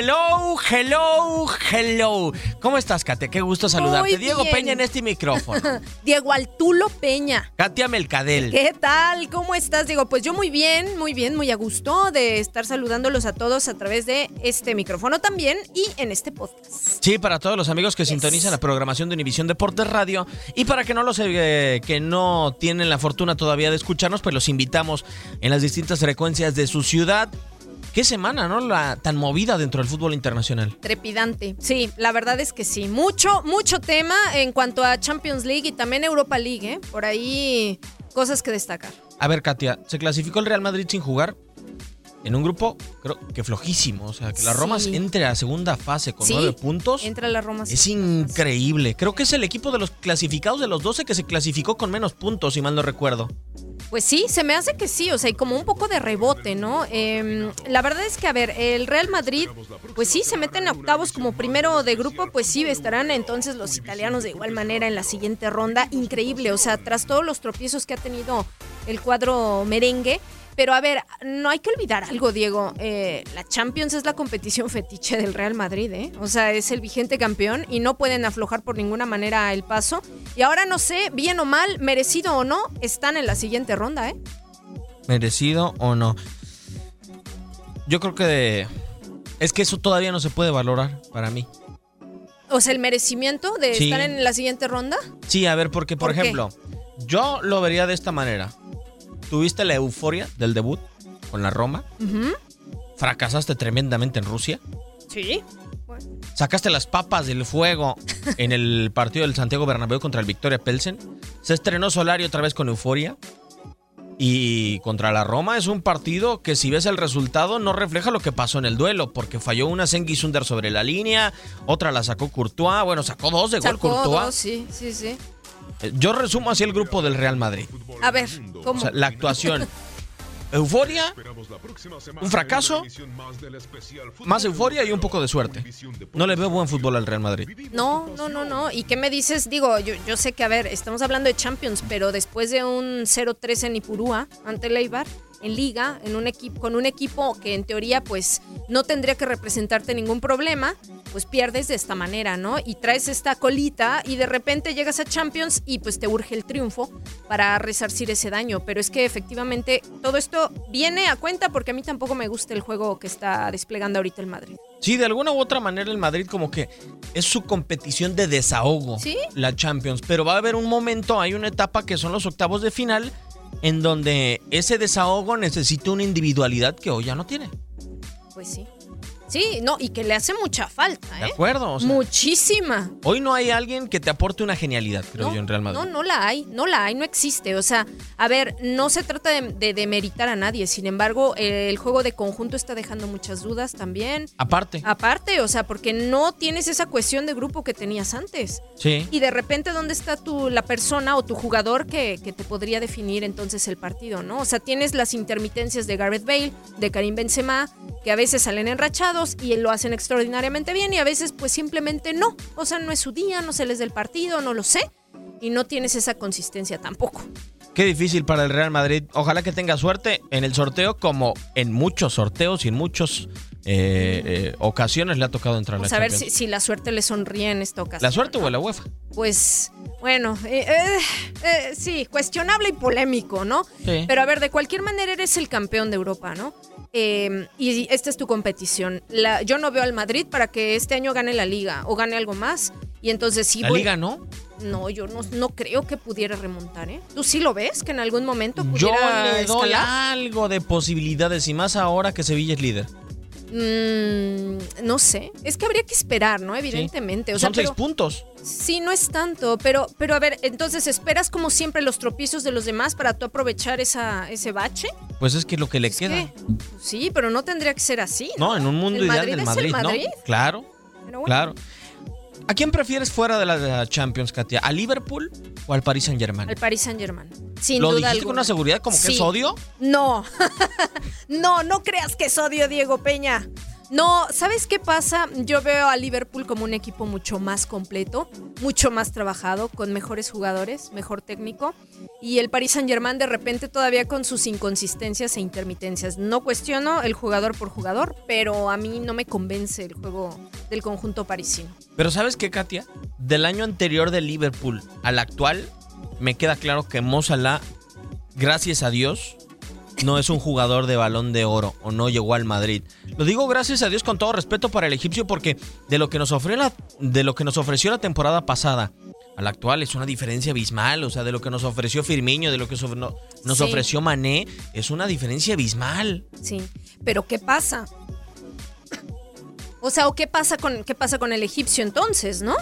Hello, hello, hello. ¿Cómo estás, Katia? Qué gusto saludarte. Muy Diego bien. Peña en este micrófono. Diego Altulo Peña. Katia Melcadel. ¿Qué tal? ¿Cómo estás, Diego? Pues yo muy bien, muy bien, muy a gusto de estar saludándolos a todos a través de este micrófono también y en este podcast. Sí, para todos los amigos que sintonizan la programación de Univisión Deportes Radio y para que no los eh, que no tienen la fortuna todavía de escucharnos, pues los invitamos en las distintas frecuencias de su ciudad. Qué semana, ¿no? La tan movida dentro del fútbol internacional. Trepidante. Sí, la verdad es que sí. Mucho, mucho tema en cuanto a Champions League y también Europa League, ¿eh? Por ahí cosas que destacar. A ver, Katia, ¿se clasificó el Real Madrid sin jugar? En un grupo, creo que flojísimo. O sea, que la Roma Sí. entre a segunda fase con Sí, nueve puntos. Entra la Roma. Es increíble. Creo que es el equipo de los clasificados de los 12 que se clasificó con menos puntos, si mal no recuerdo. Pues sí, se me hace que sí, o sea, y como un poco de rebote, ¿no? Eh, la verdad es que, a ver, el Real Madrid, pues sí, se meten a octavos como primero de grupo, pues sí, estarán entonces los italianos de igual manera en la siguiente ronda. Increíble, o sea, tras todos los tropiezos que ha tenido el cuadro merengue. Pero a ver, no hay que olvidar algo, Diego. Eh, la Champions es la competición fetiche del Real Madrid, ¿eh? O sea, es el vigente campeón y no pueden aflojar por ninguna manera el paso. Y ahora no sé, bien o mal, merecido o no, están en la siguiente ronda, ¿eh? ¿Merecido o no? Yo creo que de- es que eso todavía no se puede valorar para mí. O sea, el merecimiento de Sí. estar en la siguiente ronda. Sí, a ver, porque por, ¿Por qué? ejemplo, yo lo vería de esta manera. Tuviste la euforia del debut con la Roma, fracasaste tremendamente en Rusia, Sí. sacaste las papas del fuego en el partido del Santiago Bernabéu contra el Victoria Pelsen, se estrenó Solari otra vez con euforia. Y contra la Roma es un partido que si ves el resultado no refleja lo que pasó en el duelo, porque falló una Sengi Sunder sobre la línea, otra la sacó Courtois, bueno, sacó dos de gol Courtois. dos, sí, sí, sí. Yo resumo así el grupo del Real Madrid. A ver, ¿cómo? O sea, la actuación. euforia, un fracaso, más euforia y un poco de suerte. No le veo buen fútbol al Real Madrid. No, no, no, no. ¿Y qué me dices? Digo, yo, yo sé que, a ver, estamos hablando de Champions, pero después de un 0-3 en Ipurúa ante el Eibar, en liga, en un equipo, con un equipo que en teoría pues no tendría que representarte ningún problema, pues pierdes de esta manera, ¿no? Y traes esta colita y de repente llegas a Champions y pues te urge el triunfo para resarcir ese daño. Pero es que efectivamente todo esto viene a cuenta porque a mí tampoco me gusta el juego que está desplegando ahorita el Madrid. Sí, de alguna u otra manera el Madrid como que es su competición de desahogo, ¿Sí? la Champions. Pero va a haber un momento, hay una etapa que son los octavos de final, en donde ese desahogo necesita una individualidad que hoy ya no tiene. Pues sí. Sí, no, y que le hace mucha falta, ¿eh? ¿De acuerdo? O sea, Muchísima. hoy no hay alguien que te aporte una genialidad, creo no, yo, en Real Madrid. No, no la hay, no la hay, no existe. O sea, a ver, no se trata de, de demeritar a nadie. Sin embargo, el juego de conjunto está dejando muchas dudas también. Aparte. Aparte, o sea, porque no tienes esa cuestión de grupo que tenías antes. Sí. Y de repente, ¿dónde está tu, la persona o tu jugador que, que te podría definir entonces el partido, no? O sea, tienes las intermitencias de Gareth Bale, de Karim Benzema, que a veces salen enrachados y lo hacen extraordinariamente bien y a veces pues simplemente no. O sea, no es su día, no se les del partido, no lo sé. Y no tienes esa consistencia tampoco. Qué difícil para el Real Madrid. Ojalá que tenga suerte en el sorteo, como en muchos sorteos y en muchas ocasiones le ha tocado entrar a la Vamos a ver si, la suerte le sonríe en esta ocasión. ¿La suerte o la UEFA? Pues bueno, eh, eh, eh, sí, cuestionable y polémico, ¿no? Sí. Pero a ver, de cualquier manera eres el campeón de Europa, ¿no? Eh, y esta es tu competición. La- yo no veo al Madrid para que este año gane la liga o gane algo más. Y entonces sí La voy- Liga no. No, yo no, no creo que pudiera remontar, ¿eh? ¿Tú sí lo ves? Que en algún momento Yo pudiera le doy escalar. algo de posibilidades y más ahora que Sevilla es líder. Mm, no sé. Es que habría que esperar, ¿no? Evidentemente. O sea, Son seis puntos. Sí, no es tanto, pero, pero a ver, entonces esperas como siempre los tropiezos de los demás para tú aprovechar esa, ese bache. Pues es que lo que le queda. ¿Qué? Sí, pero no tendría que ser así. No, en un mundo ¿El ideal Madrid del es Madrid, el Madrid? ¿no? Claro, bueno. claro. ¿A quién prefieres fuera de la, Champions, Katia? ¿A Liverpool o al Paris Saint-Germain? Al Paris Saint Germain. Sin ¿Lo duda dijiste alguna. con una seguridad como que es odio? No. no, no creas que es odio, Diego Peña. No, ¿sabes qué pasa? Yo veo a Liverpool como un equipo mucho más completo, mucho más trabajado, con mejores jugadores, mejor técnico. Y el Paris Saint-Germain de repente todavía con sus inconsistencias e intermitencias. No cuestiono el jugador por jugador, pero a mí no me convence el juego del conjunto parisino. Pero ¿sabes qué, Katia? Del año anterior de Liverpool al actual, me queda claro que Mo Salah, gracias a Dios, no es un jugador de balón de oro o no llegó al Madrid. Lo digo gracias a Dios con todo respeto para el egipcio porque de lo que nos ofreció la, de lo que nos ofreció la temporada pasada al actual es una diferencia abismal, o sea, de lo que nos ofreció Firmino, de lo que nos Sí. ofreció Mané, es una diferencia abismal. Sí, pero ¿qué pasa? O sea, ¿o qué pasa con qué pasa con el egipcio entonces, no?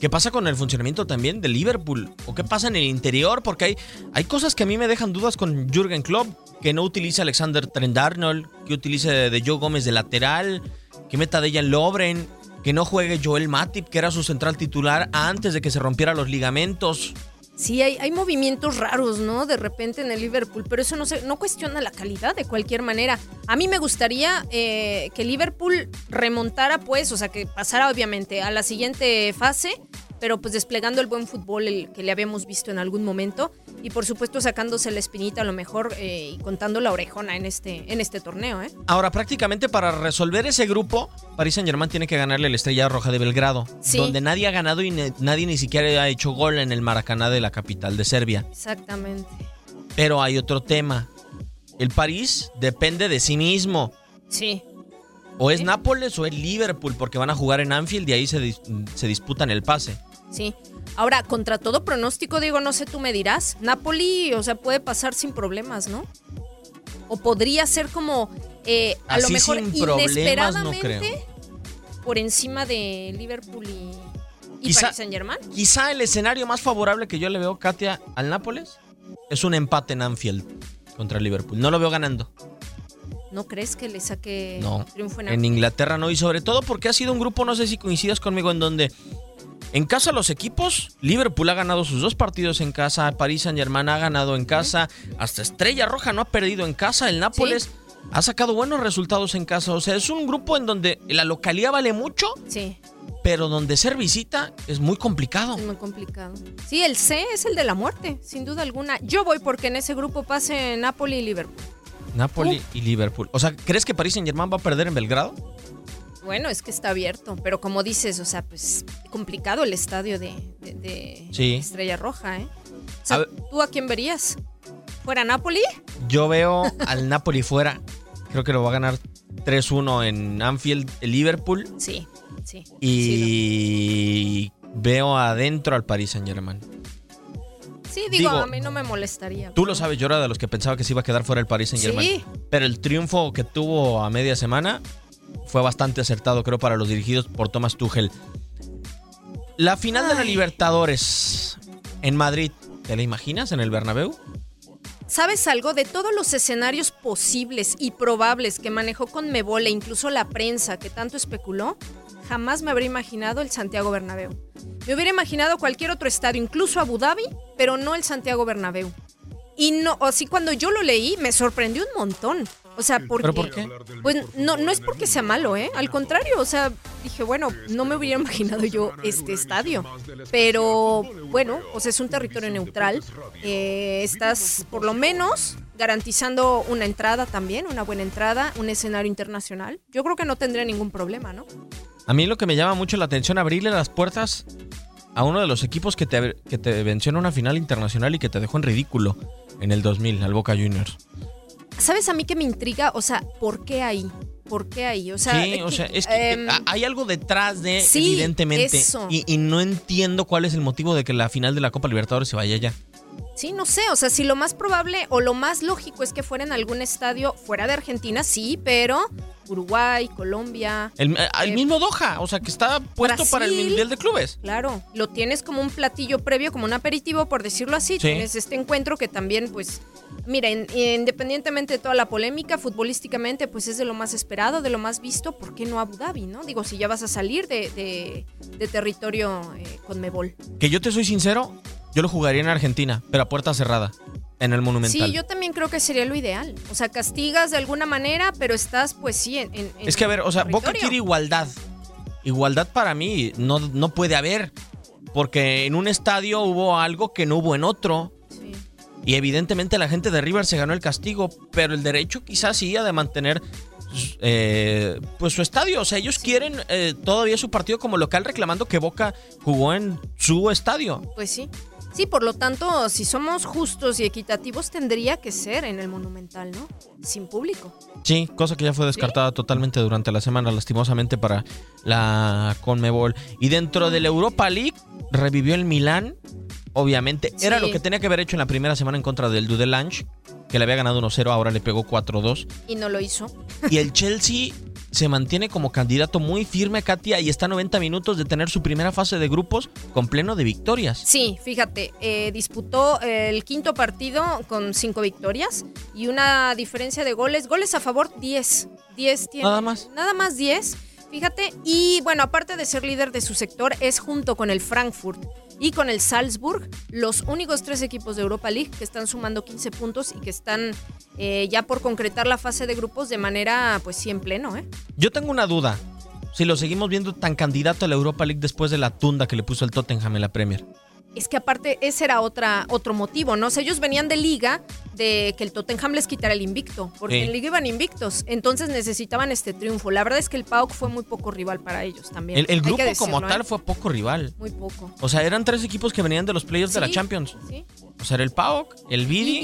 ¿Qué pasa con el funcionamiento también de Liverpool? ¿O qué pasa en el interior? Porque hay, hay cosas que a mí me dejan dudas con Jürgen Klopp, que no utiliza Alexander Trent Arnold, que utilice de Joe Gómez de lateral, que meta de Dejan Lovren, que no juegue Joel Matip, que era su central titular antes de que se rompieran los ligamentos. Sí, hay, hay movimientos raros, ¿no? De repente en el Liverpool, pero eso no se, no cuestiona la calidad de cualquier manera. A mí me gustaría eh, que Liverpool remontara, pues, o sea, que pasara obviamente a la siguiente fase, pero pues desplegando el buen fútbol el que le habíamos visto en algún momento y por supuesto sacándose la espinita a lo mejor eh, y contando la orejona en este, en este torneo, ¿eh? Ahora, prácticamente para resolver ese grupo, Paris Saint Germain tiene que ganarle la Estrella Roja de Belgrado, Sí. donde nadie ha ganado y nadie ni siquiera ha hecho gol en el Maracaná de la capital de Serbia. Exactamente. Pero hay otro tema. El París depende de sí mismo. Sí. O es Nápoles o es Liverpool, porque van a jugar en Anfield y ahí se, dis- se disputan el pase. Sí. Ahora, contra todo pronóstico, digo, no sé, tú me dirás. Napoli, o sea, puede pasar sin problemas, ¿no? O podría ser como, eh, a lo mejor no inesperadamente por encima de Liverpool y, y Quizá- Paris Saint Germain. Quizá el escenario más favorable que yo le veo, Katia, al Nápoles es un empate en Anfield contra Liverpool. No lo veo ganando. ¿No crees que le saque No. triunfo en En Inglaterra no. Y sobre todo porque ha sido un grupo, no sé si coincidas conmigo, en donde En casa los equipos, Liverpool ha ganado sus dos partidos en casa, París Saint Germain ha ganado en casa, hasta Estrella Roja no ha perdido en casa, el Nápoles ha sacado buenos resultados en casa, o sea, es un grupo en donde la localidad vale mucho, Sí, pero donde ser visita es muy complicado. es muy complicado. Sí, el C es el de la muerte, sin duda alguna. Yo voy porque en ese grupo pase Napoli y Liverpool. Napoli y Liverpool. O sea, ¿crees que París Saint Germain va a perder en Belgrado? Bueno, es que está abierto, pero como dices, o sea, pues complicado el estadio de, de- de Sí. Estrella Roja, ¿eh? O sea, A ¿tú a quién verías? ¿Fuera Napoli? Yo veo al Napoli fuera. Creo que lo va a ganar 3-1 en Anfield, el Liverpool. Sí, sí. sí, Y veo adentro al Paris Saint Germain. Sí, digo, Digo, a mí no me molestaría. Tú lo sabes, yo era de los que pensaba que se iba a quedar fuera el Paris Saint Germain. Sí. Pero el triunfo que tuvo a media semana fue bastante acertado, creo, para los dirigidos por Thomas Tuchel. La final de la. Libertadores en Madrid, ¿te la imaginas en el Bernabéu? ¿Sabes algo de todos los escenarios posibles y probables que manejó con Mebol e incluso la prensa que tanto especuló? Jamás me habría imaginado el Santiago Bernabéu. Me hubiera imaginado cualquier otro estadio, incluso Abu Dhabi, pero no el Santiago Bernabéu. Y no, así cuando yo lo leí me sorprendió un montón. O sea, porque ¿Pero por qué? pues no, no es porque sea malo, ¿eh? Al contrario, o sea, dije, bueno, no me hubiera imaginado yo este estadio. Pero bueno, o sea, es un territorio neutral. Eh, estás por lo menos garantizando una entrada también, una buena entrada, un escenario internacional. Yo creo que no tendría ningún problema, ¿no? A mí lo que me llama mucho la atención, abrirle las puertas a uno de los equipos que te, que te venció en una final internacional y que te dejó en ridículo en el 2000, al Boca Juniors. ¿Sabes a mí que me intriga? O sea, ¿por qué ahí? ¿Por qué ahí? O sea, sí, o sea, es que em, eh, hay algo detrás de, sí, evidentemente. eso. Y, y no entiendo cuál es el motivo de que la final de la Copa Libertadores se vaya allá. Sí, no sé, o sea, si lo más probable o lo más lógico es que fuera en algún estadio fuera de Argentina, sí, pero Uruguay, Colombia, El, eh, el Eh, mismo Doha, o sea, que está puesto para el. Mundial de Clubes. claro, lo tienes como un platillo previo, como un aperitivo, por decirlo así. Sí. Tienes este encuentro que también, pues, mira, in- independientemente de toda la polémica, futbolísticamente, pues es de lo más esperado, de lo más visto, ¿por qué no Abu Dhabi, no? Digo, si ya vas a salir de, de- de territorio eh, con Mebol. Que yo te soy sincero, yo lo jugaría en Argentina, pero a puerta cerrada, en el Monumental. Sí, yo también creo que sería lo ideal. O sea, castigas de alguna manera, pero estás, pues sí, en. en- Es que a ver, o sea, Boca quiere igualdad. Igualdad para mí no, no puede haber. Porque en un estadio hubo algo que no hubo en otro. Sí. Y evidentemente la gente de River se ganó el castigo. Pero el derecho quizás sí a de mantener eh, pues su estadio. O sea, ellos quieren eh, todavía su partido como local reclamando que Boca jugó en su estadio. Pues sí. Sí, por lo tanto, si somos justos y equitativos, tendría que ser en el Monumental, ¿no? Sin público. Sí, cosa que ya fue descartada totalmente durante la semana, lastimosamente para la Conmebol. Y dentro de la Europa League revivió el Milán, obviamente. Era lo que tenía que haber hecho en la primera semana en contra del Dudelange, que le había ganado 1-0, ahora le pegó 4-2. Y no lo hizo. Y el Chelsea se mantiene como candidato muy firme, Katia, y está a 90 minutos de tener su primera fase de grupos con pleno de victorias. Sí, fíjate, eh, disputó el quinto partido con cinco victorias y una diferencia de goles. Goles a favor, 10. 10 tiene. Nada más. Nada más 10. Fíjate, y bueno, aparte de ser líder de su sector, es junto con el Frankfurt y con el Salzburg los únicos tres equipos de Europa League que están sumando 15 puntos y que están eh, ya por concretar la fase de grupos de manera, pues sí, en pleno, ¿eh? Yo tengo una duda. Si lo seguimos viendo tan candidato a la Europa League después de la tunda que le puso el Tottenham en la Premier. Es que aparte ese era otra, otro motivo, ¿no? O sea, ellos venían de liga de que el Tottenham les quitara el invicto, porque Sí. en liga iban invictos, entonces necesitaban este triunfo. La verdad es que el PAOK fue muy poco rival para ellos también. El, el grupo decirlo, como ¿eh? tal fue poco rival. Muy poco. O sea, eran tres equipos que venían de los playoffs de la Champions. Sí. O sea, era el PAOK, el Vidi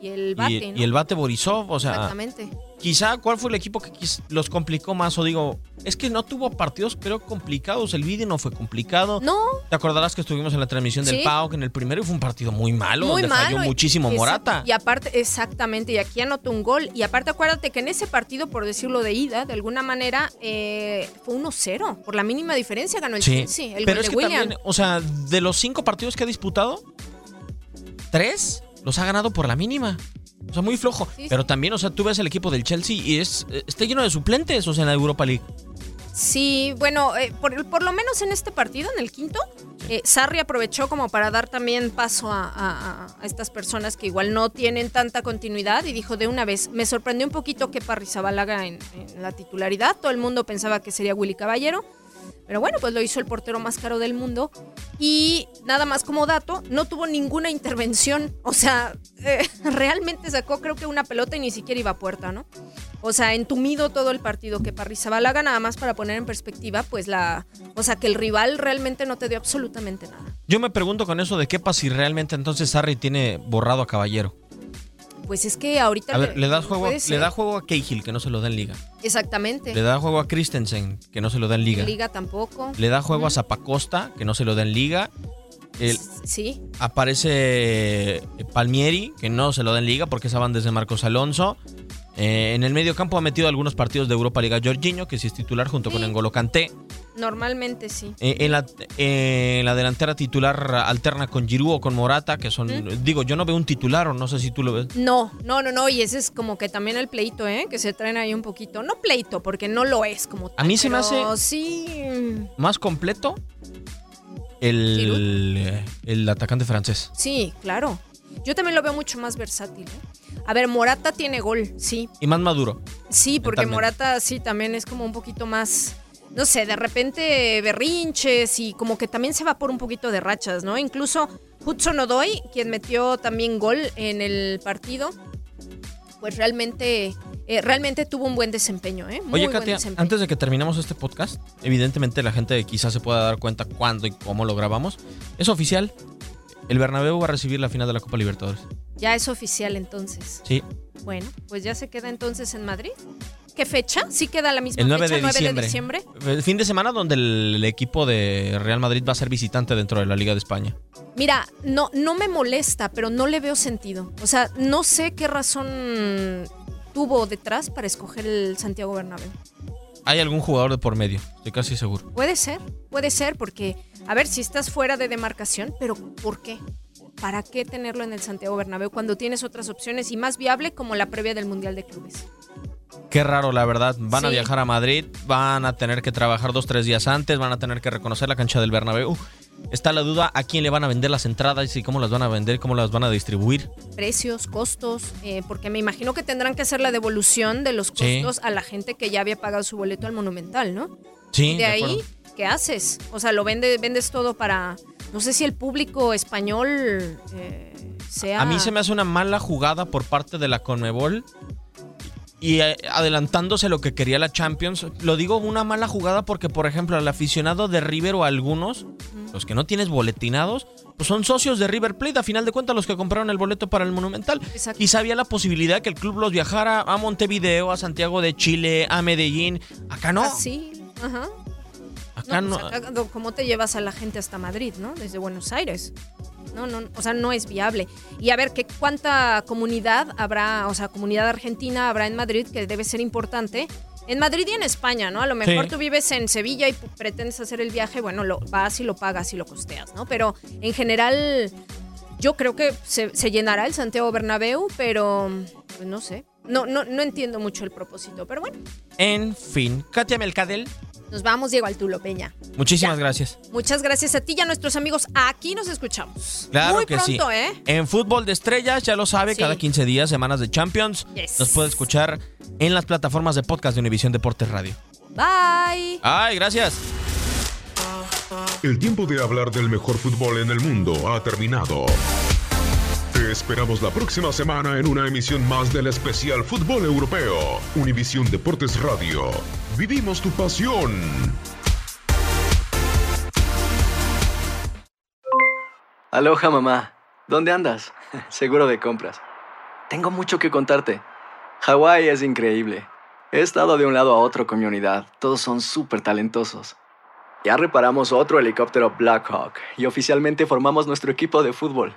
Y, y el y, bate, ¿no? y el Bate Borisov. O sea, Exactamente. Quizá cuál fue el equipo que los complicó más. O digo, es que no tuvo partidos, creo, complicados. El Vidi no fue complicado. No, ¿Te acordarás que estuvimos en la transmisión del Sí. PAOK en el primero fue un partido muy malo, muy donde malo. falló muchísimo y- Morata? Y aparte, exactamente, y aquí anotó un gol. Y aparte, acuérdate que en ese partido, por decirlo de ida, de alguna manera, eh, fue 1-0. Por la mínima diferencia ganó el Sí, Chelsea. El pero gol es de que William. también, o sea, de los cinco partidos que ha disputado, tres los ha ganado por la mínima. O sea, muy flojo. Sí, pero también, o sea, tú ves el equipo del Chelsea y es eh, está lleno de suplentes, o sea, en la Europa League. Sí, bueno, eh, por, por lo menos en este partido, en el quinto, eh, Sarri aprovechó como para dar también paso a, a- a estas personas que igual no tienen tanta continuidad y dijo de una vez, me sorprendió un poquito que Parrizabalaga en, en la titularidad, todo el mundo pensaba que sería Willy Caballero, pero bueno, pues lo hizo el portero más caro del mundo y nada más como dato, no tuvo ninguna intervención, o sea, eh, realmente sacó creo que una pelota y ni siquiera iba a puerta, ¿no? O sea, entumido todo el partido que Parrizabalaga nada más para poner en perspectiva, pues la, o sea, que el rival realmente no te dio absolutamente nada. Yo me pregunto con eso de qué pasa si realmente entonces Sarri tiene borrado a Caballero. Pues es que ahorita A ver, le da juego, le da juego a Cahill, que no se lo da en liga. Exactamente. Le da juego a Christensen, que no se lo da en liga. Liga tampoco. Le da juego a Zapacosta, que no se lo da en liga. El- Sí. aparece eh, Palmieri, que no se lo da en liga porque estaban desde Marcos Alonso. Eh, en el medio campo ha metido algunos partidos de Europa Liga Jorginho, que sí es titular junto con Engolo Kanté. Normalmente sí. Eh, en, la, eh, en la delantera titular alterna con Giroud o con Morata, que son... Digo, yo no veo un titular o no sé si tú lo ves. No, no, no, no, y ese es como que también el pleito, ¿eh? Que se traen ahí un poquito. No pleito, porque no lo es como A mí se me hace- Sí. Más completo el, el atacante francés. Sí, claro. Yo también lo veo mucho más versátil. ¿eh? A ver, Morata tiene gol, sí. Y más maduro. Sí, porque. Morata sí también es como un poquito más, no sé, de repente berrinches y como que también se va por un poquito de rachas, ¿no? Incluso Hudson Odoy, quien metió también gol en el partido, pues realmente, eh, realmente tuvo un buen desempeño, ¿eh? Muy Oye, buen Katia, desempeño. antes de que terminemos este podcast, evidentemente la gente quizás se pueda dar cuenta cuándo y cómo lo grabamos. Es oficial. El Bernabéu va a recibir la final de la Copa Libertadores. Ya es oficial entonces. Sí, Bueno, pues ya se queda entonces en Madrid. ¿Qué fecha? ¿Sí queda la misma el 9 fecha? de diciembre. diciembre. El fin de semana donde el, el equipo de Real Madrid va a ser visitante dentro de la Liga de España. Mira, no, no me molesta, pero no le veo sentido. O sea, no sé qué razón tuvo detrás para escoger el Santiago Bernabéu. Hay algún jugador de por medio, estoy casi seguro. Puede ser, puede ser, porque, a ver, si estás fuera de demarcación, pero ¿por qué? ¿Para qué tenerlo en el Santiago Bernabéu cuando tienes otras opciones y más viable como la previa del Mundial de Clubes? Qué raro, la verdad. Van a viajar a Madrid, van a tener que trabajar dos, tres días antes, van a tener que reconocer la cancha del Bernabéu. Está la duda a quién le van a vender las entradas y cómo las van a vender, cómo las van a distribuir. Precios, costos, eh, porque me imagino que tendrán que hacer la devolución de los Sí. costos a la gente que ya había pagado su boleto al Monumental, ¿no? Sí, de, de ahí, acuerdo. ¿qué haces? O sea, lo vende, vendes todo para. No sé si el público español eh, sea. A mí se me hace una mala jugada por parte de la Conmebol y eh, adelantándose lo que quería la Champions. Lo digo una mala jugada porque, por ejemplo, al aficionado de River o a algunos, los que no tienes boletinados, pues son socios de River Plate. A final de cuentas, los que compraron el boleto para el Monumental. Exacto. Quizá había la posibilidad que el club los viajara a Montevideo, a Santiago de Chile, a Medellín. Acá no. Así, ajá. Acá No, no. pues acá, ¿Cómo te llevas a la gente hasta Madrid, no? Desde Buenos Aires. No, no, o sea, no es viable. Y a ver, ¿qué, ¿cuánta comunidad habrá, o sea, comunidad argentina habrá en Madrid que debe ser importante? En Madrid y en España, ¿no? A lo mejor Sí. tú vives en Sevilla y pretendes hacer el viaje, bueno, lo vas y lo pagas y lo costeas, ¿no? Pero en general, yo creo que se, se llenará el Santiago Bernabéu, pero pues no sé. No, no, no entiendo mucho el propósito, pero bueno. En fin, Katia Melcadel, Nos vamos, Diego Altulo Peña. muchísimas gracias. Muchas gracias a ti y a nuestros amigos. Aquí nos escuchamos. Claro Muy que pronto, sí. ¿eh? En Fútbol de Estrellas, ya lo sabe, Sí. cada 15 días, semanas de Champions. Yes. Nos puede escuchar en las plataformas de podcast de Univisión Deportes Radio. Bye. Ay, gracias. El tiempo de hablar del mejor fútbol en el mundo ha terminado. Esperamos la próxima semana en una emisión más del especial Fútbol Europeo. Univisión Deportes Radio. Vivimos tu pasión. Aloha mamá, ¿dónde andas? Seguro de compras. Tengo mucho que contarte. Hawái es increíble. He estado de un lado a otro con mi unidad. Todos son súper talentosos. Ya reparamos otro helicóptero Blackhawk y oficialmente formamos nuestro equipo de fútbol.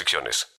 restricciones.